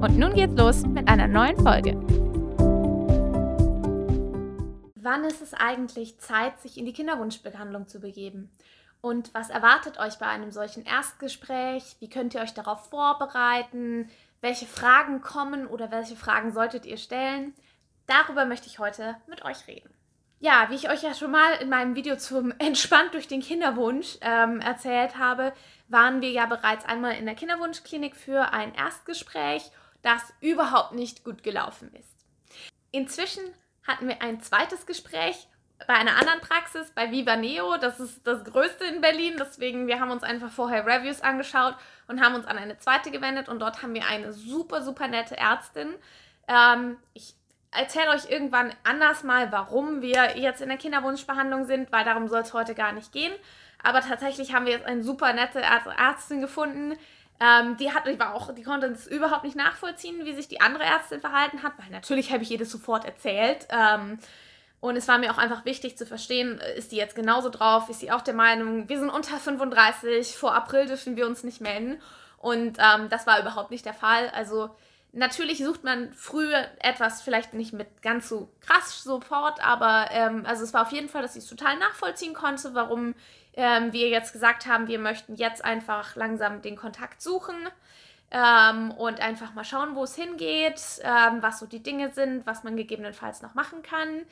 Und nun geht's los mit einer neuen Folge. Wann ist es eigentlich Zeit, sich in die Kinderwunschbehandlung zu begeben? Und was erwartet euch bei einem solchen Erstgespräch? Wie könnt ihr euch darauf vorbereiten? Welche Fragen kommen oder welche Fragen solltet ihr stellen? Darüber möchte ich heute mit euch reden. Ja, wie ich euch ja schon mal in meinem Video zum Entspannt durch den Kinderwunsch ähm, erzählt habe, waren wir ja bereits einmal in der Kinderwunschklinik für ein Erstgespräch das überhaupt nicht gut gelaufen ist. Inzwischen hatten wir ein zweites Gespräch bei einer anderen Praxis, bei Viva Neo. Das ist das größte in Berlin. Deswegen, wir haben uns einfach vorher Reviews angeschaut und haben uns an eine zweite gewendet. Und dort haben wir eine super, super nette Ärztin. Ähm, ich erzähle euch irgendwann anders mal, warum wir jetzt in der Kinderwunschbehandlung sind, weil darum soll es heute gar nicht gehen. Aber tatsächlich haben wir jetzt eine super nette Ärztin gefunden, ähm, die, hat, die, war auch, die konnte es überhaupt nicht nachvollziehen, wie sich die andere Ärztin verhalten hat, weil natürlich habe ich ihr das sofort erzählt. Ähm, und es war mir auch einfach wichtig zu verstehen, äh, ist die jetzt genauso drauf? Ist sie auch der Meinung, wir sind unter 35, vor April dürfen wir uns nicht melden? Und ähm, das war überhaupt nicht der Fall. Also natürlich sucht man früh etwas vielleicht nicht mit ganz so krass Support, aber ähm, also es war auf jeden Fall, dass ich es total nachvollziehen konnte, warum ähm, wir jetzt gesagt haben, wir möchten jetzt einfach langsam den Kontakt suchen ähm, und einfach mal schauen, wo es hingeht, ähm, was so die Dinge sind, was man gegebenenfalls noch machen kann.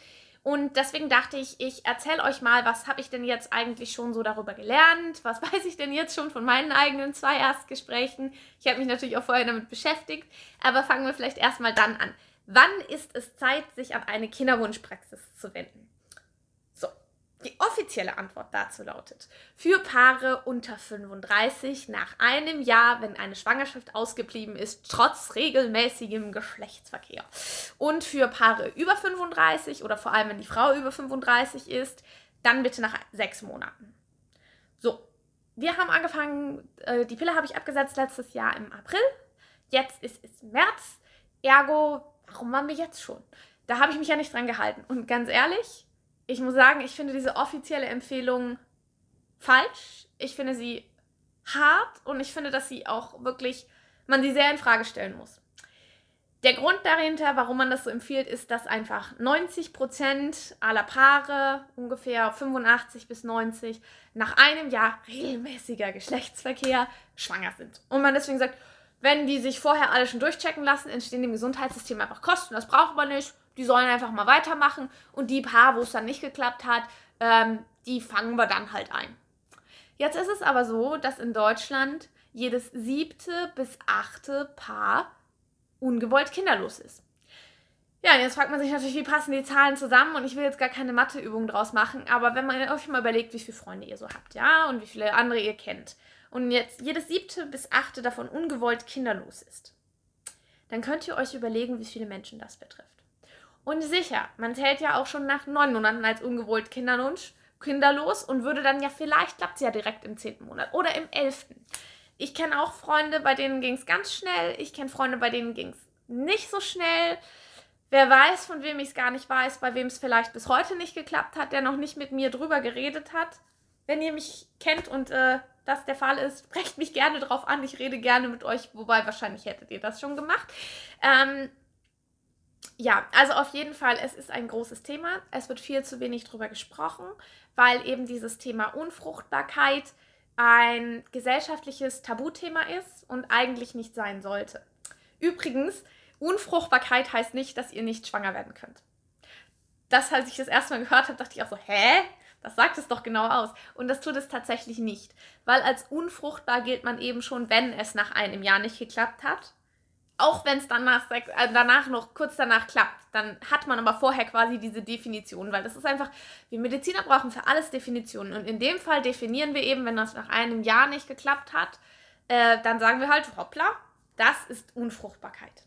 Und deswegen dachte ich, ich erzähle euch mal, was habe ich denn jetzt eigentlich schon so darüber gelernt? Was weiß ich denn jetzt schon von meinen eigenen zwei Erstgesprächen? Ich habe mich natürlich auch vorher damit beschäftigt, aber fangen wir vielleicht erstmal dann an. Wann ist es Zeit, sich an eine Kinderwunschpraxis zu wenden? Die offizielle Antwort dazu lautet, für Paare unter 35 nach einem Jahr, wenn eine Schwangerschaft ausgeblieben ist, trotz regelmäßigem Geschlechtsverkehr. Und für Paare über 35 oder vor allem, wenn die Frau über 35 ist, dann bitte nach sechs Monaten. So, wir haben angefangen, äh, die Pille habe ich abgesetzt letztes Jahr im April. Jetzt ist es März. Ergo, warum waren wir jetzt schon? Da habe ich mich ja nicht dran gehalten. Und ganz ehrlich, ich muss sagen, ich finde diese offizielle Empfehlung falsch. Ich finde sie hart und ich finde, dass sie auch wirklich, man sie sehr in Frage stellen muss. Der Grund dahinter, warum man das so empfiehlt, ist, dass einfach 90% aller Paare, ungefähr 85 bis 90, nach einem Jahr regelmäßiger Geschlechtsverkehr schwanger sind. Und man deswegen sagt, wenn die sich vorher alle schon durchchecken lassen, entstehen dem Gesundheitssystem einfach Kosten. Das braucht man nicht die sollen einfach mal weitermachen und die paar, wo es dann nicht geklappt hat, ähm, die fangen wir dann halt ein. Jetzt ist es aber so, dass in Deutschland jedes siebte bis achte Paar ungewollt kinderlos ist. Ja, jetzt fragt man sich natürlich, wie passen die Zahlen zusammen und ich will jetzt gar keine Matheübung draus machen, aber wenn man euch mal überlegt, wie viele Freunde ihr so habt, ja, und wie viele andere ihr kennt und jetzt jedes siebte bis achte davon ungewollt kinderlos ist, dann könnt ihr euch überlegen, wie viele Menschen das betrifft. Und sicher, man zählt ja auch schon nach neun Monaten als ungewollt Kinderwunsch, kinderlos und würde dann ja, vielleicht klappt es ja direkt im zehnten Monat oder im elften. Ich kenne auch Freunde, bei denen ging es ganz schnell. Ich kenne Freunde, bei denen ging es nicht so schnell. Wer weiß, von wem ich es gar nicht weiß, bei wem es vielleicht bis heute nicht geklappt hat, der noch nicht mit mir drüber geredet hat. Wenn ihr mich kennt und äh, das der Fall ist, sprecht mich gerne drauf an. Ich rede gerne mit euch, wobei wahrscheinlich hättet ihr das schon gemacht. Ähm, ja, also auf jeden Fall, es ist ein großes Thema. Es wird viel zu wenig darüber gesprochen, weil eben dieses Thema Unfruchtbarkeit ein gesellschaftliches Tabuthema ist und eigentlich nicht sein sollte. Übrigens, Unfruchtbarkeit heißt nicht, dass ihr nicht schwanger werden könnt. Das, als ich das erste Mal gehört habe, dachte ich auch so, hä? Das sagt es doch genau aus. Und das tut es tatsächlich nicht. Weil als unfruchtbar gilt man eben schon, wenn es nach einem Jahr nicht geklappt hat auch wenn es danach, äh, danach noch kurz danach klappt, dann hat man aber vorher quasi diese Definition, weil das ist einfach, wir Mediziner brauchen für alles Definitionen. Und in dem Fall definieren wir eben, wenn das nach einem Jahr nicht geklappt hat, äh, dann sagen wir halt, hoppla, das ist Unfruchtbarkeit.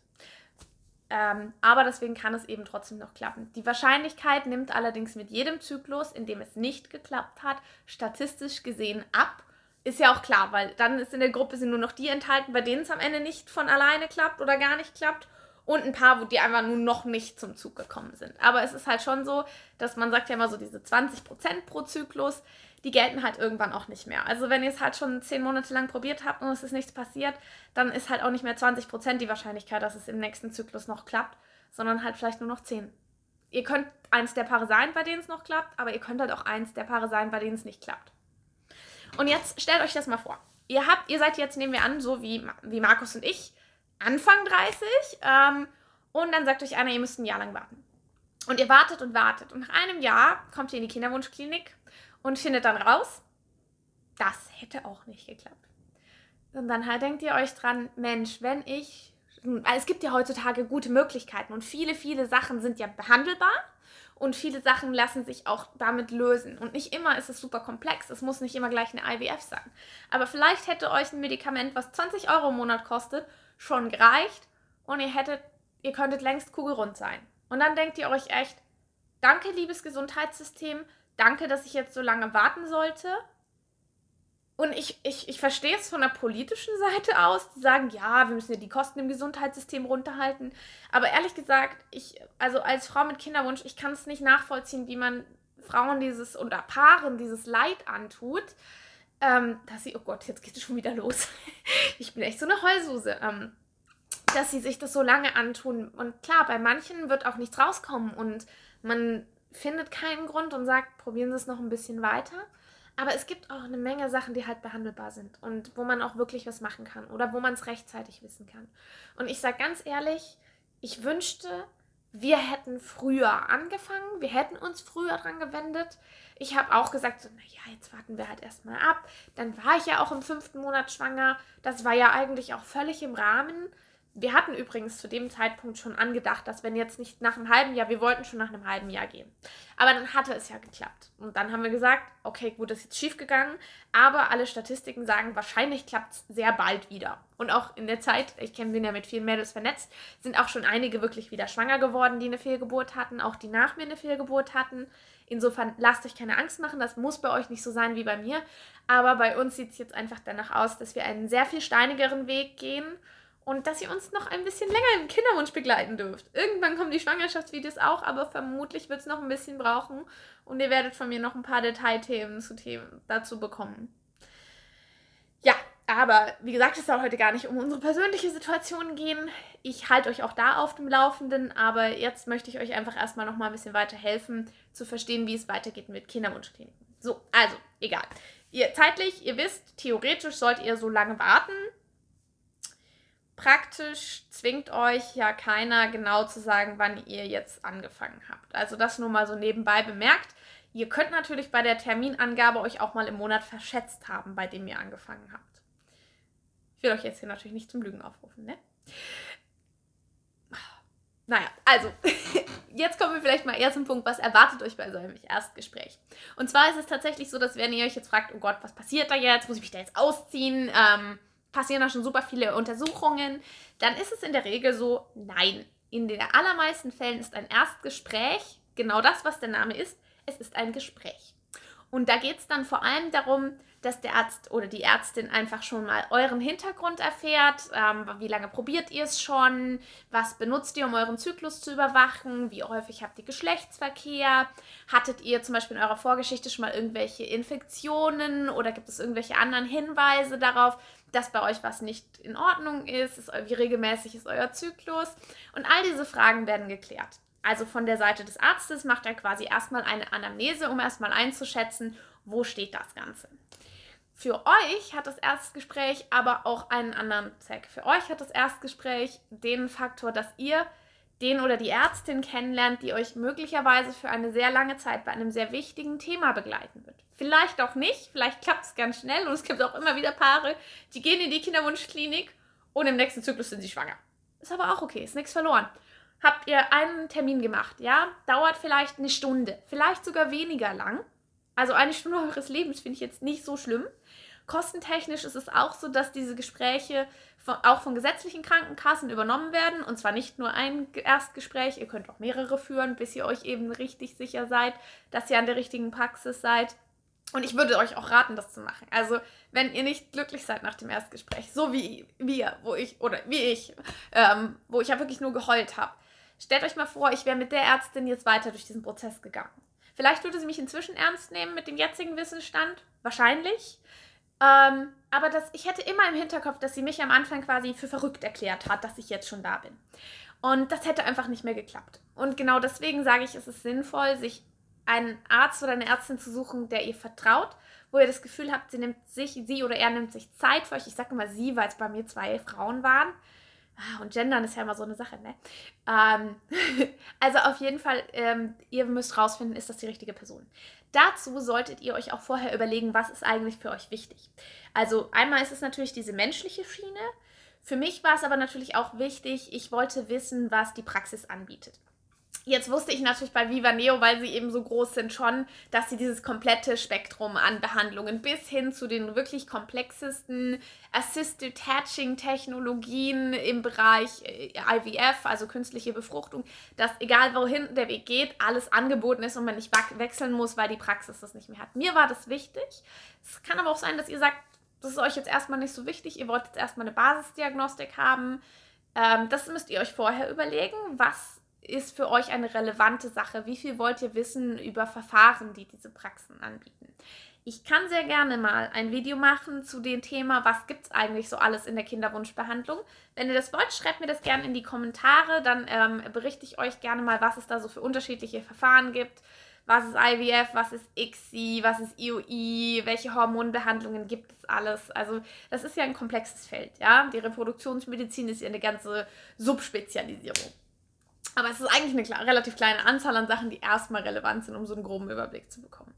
Ähm, aber deswegen kann es eben trotzdem noch klappen. Die Wahrscheinlichkeit nimmt allerdings mit jedem Zyklus, in dem es nicht geklappt hat, statistisch gesehen ab. Ist ja auch klar, weil dann ist in der Gruppe sind nur noch die enthalten, bei denen es am Ende nicht von alleine klappt oder gar nicht klappt. Und ein paar, wo die einfach nur noch nicht zum Zug gekommen sind. Aber es ist halt schon so, dass man sagt ja immer so diese 20% pro Zyklus die gelten halt irgendwann auch nicht mehr. Also wenn ihr es halt schon zehn Monate lang probiert habt und es ist nichts passiert, dann ist halt auch nicht mehr 20% die Wahrscheinlichkeit, dass es im nächsten Zyklus noch klappt, sondern halt vielleicht nur noch 10. Ihr könnt eins der Paare sein, bei denen es noch klappt, aber ihr könnt halt auch eins der Paare sein, bei denen es nicht klappt. Und jetzt stellt euch das mal vor. Ihr habt, ihr seid jetzt, nehmen wir an, so wie, wie Markus und ich, Anfang 30, ähm, und dann sagt euch einer, ihr müsst ein Jahr lang warten. Und ihr wartet und wartet. Und nach einem Jahr kommt ihr in die Kinderwunschklinik und findet dann raus, das hätte auch nicht geklappt. Und dann halt denkt ihr euch dran, Mensch, wenn ich, es gibt ja heutzutage gute Möglichkeiten und viele, viele Sachen sind ja behandelbar und viele Sachen lassen sich auch damit lösen. Und nicht immer ist es super komplex, es muss nicht immer gleich eine IWF sein. Aber vielleicht hätte euch ein Medikament, was 20 Euro im Monat kostet, schon gereicht und ihr hättet, ihr könntet längst kugelrund sein. Und dann denkt ihr euch echt, danke liebes Gesundheitssystem, danke, dass ich jetzt so lange warten sollte. Und ich, ich, ich verstehe es von der politischen Seite aus, die sagen, ja, wir müssen ja die Kosten im Gesundheitssystem runterhalten. Aber ehrlich gesagt, ich, also als Frau mit Kinderwunsch, ich kann es nicht nachvollziehen, wie man Frauen dieses oder Paaren dieses Leid antut. Ähm, dass sie, oh Gott, jetzt geht es schon wieder los. ich bin echt so eine Heulsuse. Ähm, dass sie sich das so lange antun. Und klar, bei manchen wird auch nichts rauskommen und man findet keinen Grund und sagt, probieren Sie es noch ein bisschen weiter. Aber es gibt auch eine Menge Sachen, die halt behandelbar sind und wo man auch wirklich was machen kann oder wo man es rechtzeitig wissen kann. Und ich sage ganz ehrlich, ich wünschte, wir hätten früher angefangen, wir hätten uns früher dran gewendet. Ich habe auch gesagt, so, naja, jetzt warten wir halt erstmal ab. Dann war ich ja auch im fünften Monat schwanger. Das war ja eigentlich auch völlig im Rahmen. Wir hatten übrigens zu dem Zeitpunkt schon angedacht, dass wenn jetzt nicht nach einem halben Jahr, wir wollten schon nach einem halben Jahr gehen. Aber dann hatte es ja geklappt. Und dann haben wir gesagt, okay, gut, das ist jetzt schief gegangen, aber alle Statistiken sagen, wahrscheinlich klappt es sehr bald wieder. Und auch in der Zeit, ich kenne bin ja mit vielen Mädels vernetzt, sind auch schon einige wirklich wieder schwanger geworden, die eine Fehlgeburt hatten, auch die nach mir eine Fehlgeburt hatten. Insofern lasst euch keine Angst machen, das muss bei euch nicht so sein wie bei mir. Aber bei uns sieht es jetzt einfach danach aus, dass wir einen sehr viel steinigeren Weg gehen und dass ihr uns noch ein bisschen länger im Kinderwunsch begleiten dürft. Irgendwann kommen die Schwangerschaftsvideos auch, aber vermutlich wird es noch ein bisschen brauchen und ihr werdet von mir noch ein paar Detailthemen zu Themen dazu bekommen. Ja, aber wie gesagt, es soll heute gar nicht um unsere persönliche Situation gehen. Ich halte euch auch da auf dem Laufenden, aber jetzt möchte ich euch einfach erstmal noch mal ein bisschen weiter helfen, zu verstehen, wie es weitergeht mit Kinderwunschkliniken. So, also, egal. Ihr zeitlich, ihr wisst, theoretisch sollt ihr so lange warten, praktisch zwingt euch ja keiner genau zu sagen, wann ihr jetzt angefangen habt. Also das nur mal so nebenbei bemerkt. Ihr könnt natürlich bei der Terminangabe euch auch mal im Monat verschätzt haben, bei dem ihr angefangen habt. Ich will euch jetzt hier natürlich nicht zum Lügen aufrufen, ne? Naja, also, jetzt kommen wir vielleicht mal eher zum Punkt, was erwartet euch bei so einem Erstgespräch? Und zwar ist es tatsächlich so, dass wenn ihr euch jetzt fragt, oh Gott, was passiert da jetzt? Muss ich mich da jetzt ausziehen? Ähm, passieren da schon super viele Untersuchungen, dann ist es in der Regel so, nein. In den allermeisten Fällen ist ein Erstgespräch genau das, was der Name ist. Es ist ein Gespräch. Und da geht es dann vor allem darum, dass der Arzt oder die Ärztin einfach schon mal euren Hintergrund erfährt. Ähm, wie lange probiert ihr es schon? Was benutzt ihr, um euren Zyklus zu überwachen? Wie häufig habt ihr Geschlechtsverkehr? Hattet ihr zum Beispiel in eurer Vorgeschichte schon mal irgendwelche Infektionen oder gibt es irgendwelche anderen Hinweise darauf, dass bei euch was nicht in Ordnung ist? ist wie regelmäßig ist euer Zyklus? Und all diese Fragen werden geklärt. Also von der Seite des Arztes macht er quasi erstmal eine Anamnese, um erstmal einzuschätzen, wo steht das Ganze. Für euch hat das Erstgespräch aber auch einen anderen Zweck. Für euch hat das Erstgespräch den Faktor, dass ihr den oder die Ärztin kennenlernt, die euch möglicherweise für eine sehr lange Zeit bei einem sehr wichtigen Thema begleiten wird. Vielleicht auch nicht, vielleicht klappt es ganz schnell und es gibt auch immer wieder Paare, die gehen in die Kinderwunschklinik und im nächsten Zyklus sind sie schwanger. Ist aber auch okay, ist nichts verloren. Habt ihr einen Termin gemacht, ja? Dauert vielleicht eine Stunde, vielleicht sogar weniger lang. Also eine Stunde eures Lebens finde ich jetzt nicht so schlimm Kostentechnisch ist es auch so, dass diese Gespräche von, auch von gesetzlichen Krankenkassen übernommen werden. Und zwar nicht nur ein Erstgespräch, ihr könnt auch mehrere führen, bis ihr euch eben richtig sicher seid, dass ihr an der richtigen Praxis seid. Und ich würde euch auch raten, das zu machen. Also, wenn ihr nicht glücklich seid nach dem Erstgespräch, so wie wir, wo ich, oder wie ich, ähm, wo ich ja wirklich nur geheult habe, stellt euch mal vor, ich wäre mit der Ärztin jetzt weiter durch diesen Prozess gegangen. Vielleicht würde sie mich inzwischen ernst nehmen mit dem jetzigen Wissensstand. Wahrscheinlich. Ähm, aber das, ich hätte immer im Hinterkopf, dass sie mich am Anfang quasi für verrückt erklärt hat, dass ich jetzt schon da bin. Und das hätte einfach nicht mehr geklappt. Und genau deswegen sage ich, es ist sinnvoll, sich einen Arzt oder eine Ärztin zu suchen, der ihr vertraut, wo ihr das Gefühl habt, sie nimmt sich, sie oder er nimmt sich Zeit für euch. Ich sage immer sie, weil es bei mir zwei Frauen waren. Ah, und Gendern ist ja immer so eine Sache, ne? Ähm, also auf jeden Fall, ähm, ihr müsst rausfinden, ist das die richtige Person. Dazu solltet ihr euch auch vorher überlegen, was ist eigentlich für euch wichtig. Also einmal ist es natürlich diese menschliche Schiene. Für mich war es aber natürlich auch wichtig, ich wollte wissen, was die Praxis anbietet. Jetzt wusste ich natürlich bei Viva Neo, weil sie eben so groß sind, schon, dass sie dieses komplette Spektrum an Behandlungen bis hin zu den wirklich komplexesten Assisted Hatching Technologien im Bereich äh, IVF, also künstliche Befruchtung, dass egal wohin der Weg geht, alles angeboten ist und man nicht wechseln muss, weil die Praxis das nicht mehr hat. Mir war das wichtig. Es kann aber auch sein, dass ihr sagt, das ist euch jetzt erstmal nicht so wichtig, ihr wollt jetzt erstmal eine Basisdiagnostik haben. Ähm, das müsst ihr euch vorher überlegen, was ist für euch eine relevante Sache? Wie viel wollt ihr wissen über Verfahren, die diese Praxen anbieten? Ich kann sehr gerne mal ein Video machen zu dem Thema, was gibt es eigentlich so alles in der Kinderwunschbehandlung. Wenn ihr das wollt, schreibt mir das gerne in die Kommentare, dann ähm, berichte ich euch gerne mal, was es da so für unterschiedliche Verfahren gibt. Was ist IVF, was ist ICSI, was ist IOI, welche Hormonbehandlungen gibt es alles. Also das ist ja ein komplexes Feld, ja. Die Reproduktionsmedizin ist ja eine ganze Subspezialisierung. Aber es ist eigentlich eine relativ kleine Anzahl an Sachen, die erstmal relevant sind, um so einen groben Überblick zu bekommen.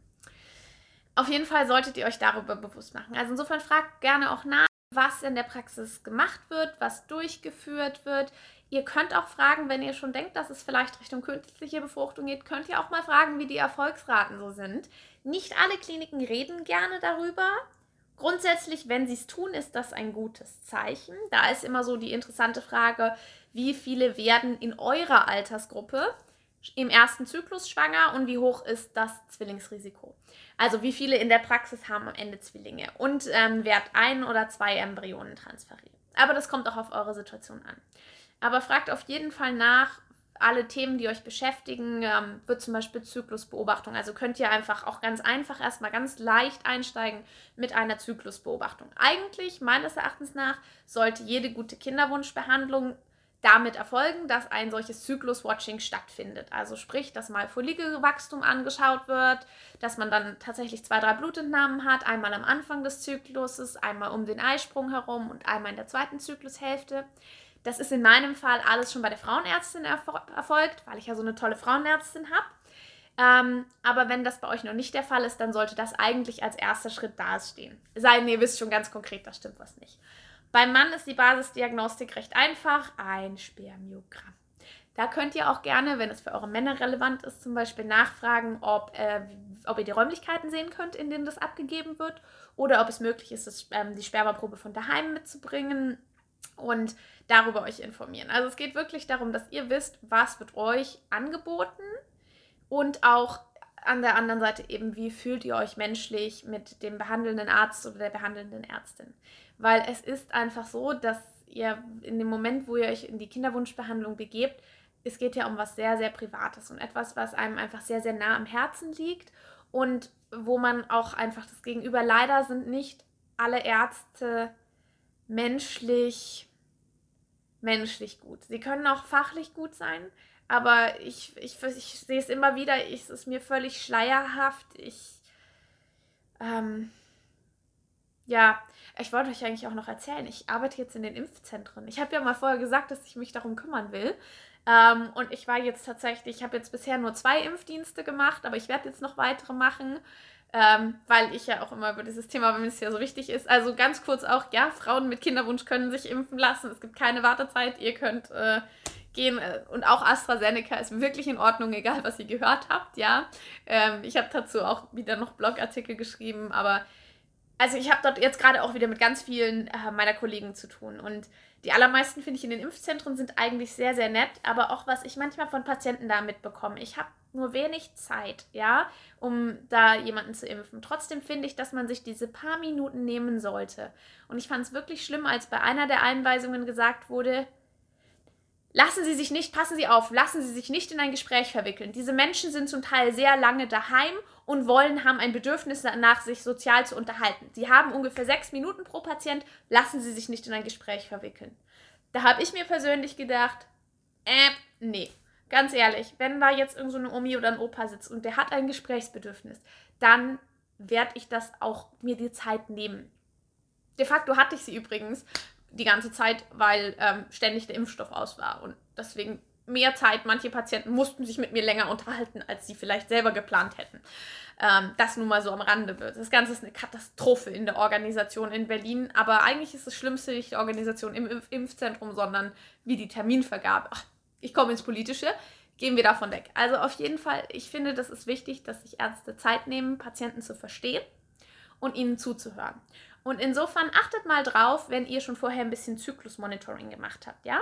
Auf jeden Fall solltet ihr euch darüber bewusst machen. Also insofern fragt gerne auch nach, was in der Praxis gemacht wird, was durchgeführt wird. Ihr könnt auch fragen, wenn ihr schon denkt, dass es vielleicht Richtung künstliche Befruchtung geht, könnt ihr auch mal fragen, wie die Erfolgsraten so sind. Nicht alle Kliniken reden gerne darüber. Grundsätzlich, wenn sie es tun, ist das ein gutes Zeichen. Da ist immer so die interessante Frage, wie viele werden in eurer Altersgruppe im ersten Zyklus schwanger und wie hoch ist das Zwillingsrisiko. Also wie viele in der Praxis haben am Ende Zwillinge und ähm, wird ein oder zwei Embryonen transferiert. Aber das kommt auch auf eure Situation an. Aber fragt auf jeden Fall nach, alle Themen, die euch beschäftigen, ähm, wird zum Beispiel Zyklusbeobachtung. Also könnt ihr einfach auch ganz einfach erstmal ganz leicht einsteigen mit einer Zyklusbeobachtung. Eigentlich, meines Erachtens nach, sollte jede gute Kinderwunschbehandlung damit erfolgen, dass ein solches Zyklus-Watching stattfindet. Also sprich, dass mal Follikelwachstum angeschaut wird, dass man dann tatsächlich zwei, drei Blutentnahmen hat, einmal am Anfang des Zykluses, einmal um den Eisprung herum und einmal in der zweiten Zyklushälfte. Das ist in meinem Fall alles schon bei der Frauenärztin erfolgt, weil ich ja so eine tolle Frauenärztin habe. Ähm, aber wenn das bei euch noch nicht der Fall ist, dann sollte das eigentlich als erster Schritt dastehen. Sei denn, ihr wisst schon ganz konkret, da stimmt was nicht. Beim Mann ist die Basisdiagnostik recht einfach, ein Spermiogramm. Da könnt ihr auch gerne, wenn es für eure Männer relevant ist, zum Beispiel nachfragen, ob, äh, ob ihr die Räumlichkeiten sehen könnt, in denen das abgegeben wird, oder ob es möglich ist, das, ähm, die Spermaprobe von daheim mitzubringen und darüber euch informieren. Also es geht wirklich darum, dass ihr wisst, was wird euch angeboten und auch an der anderen Seite eben, wie fühlt ihr euch menschlich mit dem behandelnden Arzt oder der behandelnden Ärztin. Weil es ist einfach so, dass ihr in dem Moment, wo ihr euch in die Kinderwunschbehandlung begebt, es geht ja um was sehr, sehr Privates und etwas, was einem einfach sehr, sehr nah am Herzen liegt und wo man auch einfach das Gegenüber, leider sind nicht alle Ärzte menschlich, menschlich gut. Sie können auch fachlich gut sein, aber ich, ich, ich sehe es immer wieder, ich, es ist mir völlig schleierhaft. Ich, ähm, ja, ich wollte euch eigentlich auch noch erzählen, ich arbeite jetzt in den Impfzentren. Ich habe ja mal vorher gesagt, dass ich mich darum kümmern will. Ähm, und ich war jetzt tatsächlich, ich habe jetzt bisher nur zwei Impfdienste gemacht, aber ich werde jetzt noch weitere machen ähm, weil ich ja auch immer über dieses Thema, wenn es ja so wichtig ist. Also ganz kurz auch, ja, Frauen mit Kinderwunsch können sich impfen lassen. Es gibt keine Wartezeit. Ihr könnt äh, gehen äh, und auch AstraZeneca ist wirklich in Ordnung, egal was ihr gehört habt, ja. Ähm, ich habe dazu auch wieder noch Blogartikel geschrieben, aber also ich habe dort jetzt gerade auch wieder mit ganz vielen äh, meiner Kollegen zu tun und die allermeisten finde ich in den Impfzentren sind eigentlich sehr, sehr nett, aber auch was ich manchmal von Patienten da mitbekomme. Ich habe nur wenig Zeit, ja, um da jemanden zu impfen. Trotzdem finde ich, dass man sich diese paar Minuten nehmen sollte. Und ich fand es wirklich schlimm, als bei einer der Einweisungen gesagt wurde, Lassen Sie sich nicht, passen Sie auf, lassen Sie sich nicht in ein Gespräch verwickeln. Diese Menschen sind zum Teil sehr lange daheim und wollen, haben ein Bedürfnis danach, sich sozial zu unterhalten. Sie haben ungefähr sechs Minuten pro Patient, lassen Sie sich nicht in ein Gespräch verwickeln. Da habe ich mir persönlich gedacht, äh, nee, ganz ehrlich, wenn da jetzt irgend so eine Omi oder ein Opa sitzt und der hat ein Gesprächsbedürfnis, dann werde ich das auch mir die Zeit nehmen. De facto hatte ich sie übrigens die ganze Zeit, weil ähm, ständig der Impfstoff aus war und deswegen mehr Zeit. Manche Patienten mussten sich mit mir länger unterhalten, als sie vielleicht selber geplant hätten. Ähm, das nun mal so am Rande wird. Das Ganze ist eine Katastrophe in der Organisation in Berlin, aber eigentlich ist das Schlimmste nicht die Organisation im Impf Impfzentrum, sondern wie die Terminvergabe. Ach, ich komme ins Politische. Gehen wir davon weg. Also auf jeden Fall, ich finde, das ist wichtig, dass sich Ärzte Zeit nehmen, Patienten zu verstehen und ihnen zuzuhören. Und insofern achtet mal drauf, wenn ihr schon vorher ein bisschen Zyklusmonitoring gemacht habt, ja?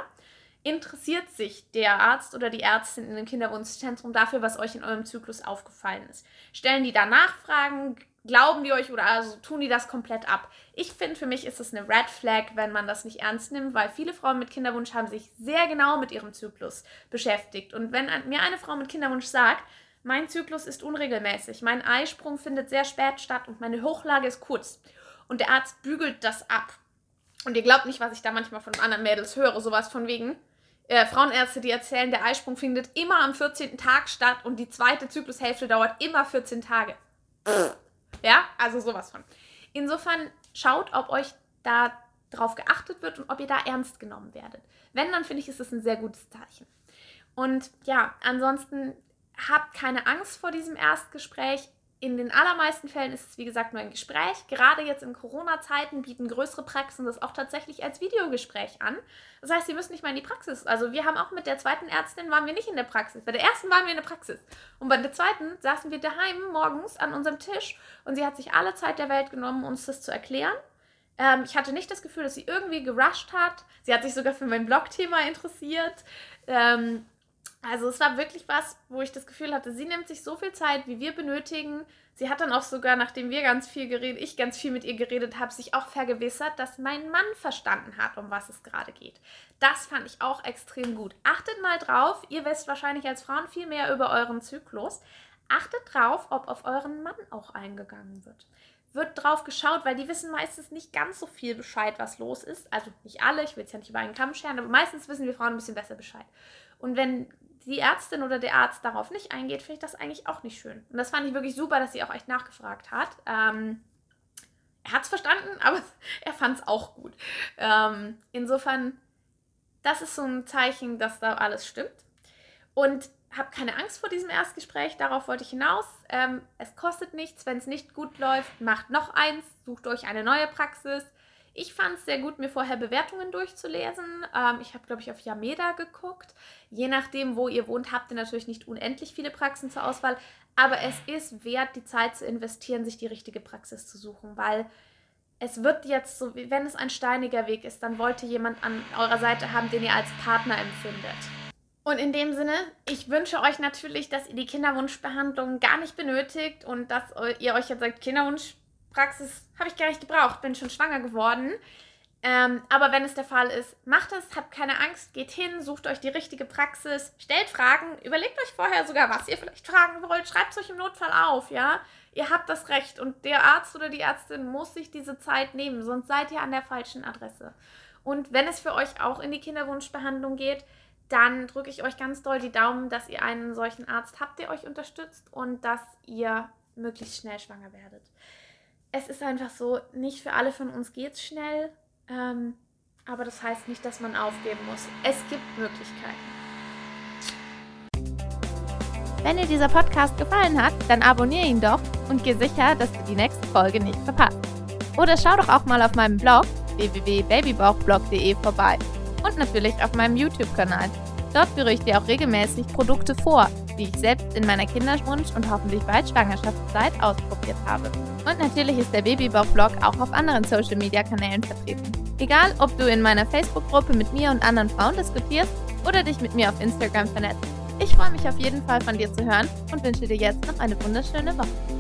Interessiert sich der Arzt oder die Ärztin in dem Kinderwunschzentrum dafür, was euch in eurem Zyklus aufgefallen ist? Stellen die da Nachfragen? Glauben die euch oder also tun die das komplett ab? Ich finde, für mich ist es eine Red Flag, wenn man das nicht ernst nimmt, weil viele Frauen mit Kinderwunsch haben sich sehr genau mit ihrem Zyklus beschäftigt. Und wenn mir eine Frau mit Kinderwunsch sagt, mein Zyklus ist unregelmäßig, mein Eisprung findet sehr spät statt und meine Hochlage ist kurz und der Arzt bügelt das ab. Und ihr glaubt nicht, was ich da manchmal von anderen Mädels höre, sowas von wegen. Äh, Frauenärzte, die erzählen, der Eisprung findet immer am 14. Tag statt und die zweite Zyklushälfte dauert immer 14 Tage. Ja, also sowas von. Insofern schaut, ob euch da drauf geachtet wird und ob ihr da ernst genommen werdet. Wenn, dann finde ich, ist es ein sehr gutes Zeichen. Und ja, ansonsten habt keine Angst vor diesem Erstgespräch in den allermeisten Fällen ist es, wie gesagt, nur ein Gespräch. Gerade jetzt in Corona-Zeiten bieten größere Praxen das auch tatsächlich als Videogespräch an. Das heißt, Sie müssen nicht mal in die Praxis. Also wir haben auch mit der zweiten Ärztin waren wir nicht in der Praxis. Bei der ersten waren wir in der Praxis. Und bei der zweiten saßen wir daheim morgens an unserem Tisch und sie hat sich alle Zeit der Welt genommen, uns das zu erklären. Ähm, ich hatte nicht das Gefühl, dass sie irgendwie gerusht hat. Sie hat sich sogar für mein Blog-Thema interessiert. Ähm, also es war wirklich was, wo ich das Gefühl hatte, sie nimmt sich so viel Zeit, wie wir benötigen. Sie hat dann auch sogar, nachdem wir ganz viel geredet, ich ganz viel mit ihr geredet habe, sich auch vergewissert, dass mein Mann verstanden hat, um was es gerade geht. Das fand ich auch extrem gut. Achtet mal drauf, ihr wisst wahrscheinlich als Frauen viel mehr über euren Zyklus. Achtet drauf, ob auf euren Mann auch eingegangen wird. Wird drauf geschaut, weil die wissen meistens nicht ganz so viel Bescheid, was los ist. Also nicht alle, ich will es ja nicht über einen Kamm scheren, aber meistens wissen wir Frauen ein bisschen besser Bescheid. Und wenn die Ärztin oder der Arzt darauf nicht eingeht, finde ich das eigentlich auch nicht schön. Und das fand ich wirklich super, dass sie auch echt nachgefragt hat. Ähm, er hat es verstanden, aber er fand es auch gut. Ähm, insofern, das ist so ein Zeichen, dass da alles stimmt. Und habe keine Angst vor diesem Erstgespräch, darauf wollte ich hinaus. Ähm, es kostet nichts, wenn es nicht gut läuft, macht noch eins, sucht euch eine neue Praxis. Ich fand es sehr gut, mir vorher Bewertungen durchzulesen. Ähm, ich habe, glaube ich, auf Yameda geguckt. Je nachdem, wo ihr wohnt, habt ihr natürlich nicht unendlich viele Praxen zur Auswahl. Aber es ist wert, die Zeit zu investieren, sich die richtige Praxis zu suchen, weil es wird jetzt so, wenn es ein steiniger Weg ist, dann wollt ihr jemand an eurer Seite haben, den ihr als Partner empfindet. Und in dem Sinne, ich wünsche euch natürlich, dass ihr die Kinderwunschbehandlung gar nicht benötigt und dass ihr euch jetzt sagt, Kinderwunsch Praxis habe ich gar nicht gebraucht, bin schon schwanger geworden. Ähm, aber wenn es der Fall ist, macht es, habt keine Angst, geht hin, sucht euch die richtige Praxis, stellt Fragen, überlegt euch vorher sogar, was ihr vielleicht fragen wollt, schreibt es euch im Notfall auf, ja. Ihr habt das Recht und der Arzt oder die Ärztin muss sich diese Zeit nehmen, sonst seid ihr an der falschen Adresse. Und wenn es für euch auch in die Kinderwunschbehandlung geht, dann drücke ich euch ganz doll die Daumen, dass ihr einen solchen Arzt habt, der euch unterstützt und dass ihr möglichst schnell schwanger werdet es ist einfach so, nicht für alle von uns geht es schnell, ähm, aber das heißt nicht, dass man aufgeben muss. Es gibt Möglichkeiten. Wenn dir dieser Podcast gefallen hat, dann abonniere ihn doch und geh sicher, dass du die nächste Folge nicht verpasst. Oder schau doch auch mal auf meinem Blog www.babybauchblog.de vorbei und natürlich auf meinem YouTube-Kanal. Dort führe ich dir auch regelmäßig Produkte vor, die ich selbst in meiner Kinderwunsch- und hoffentlich bald Schwangerschaftszeit ausprobiert habe. Und natürlich ist der Babybauch-Blog auch auf anderen Social-Media-Kanälen vertreten. Egal, ob du in meiner Facebook-Gruppe mit mir und anderen Frauen diskutierst oder dich mit mir auf Instagram vernetzt. Ich freue mich auf jeden Fall von dir zu hören und wünsche dir jetzt noch eine wunderschöne Woche.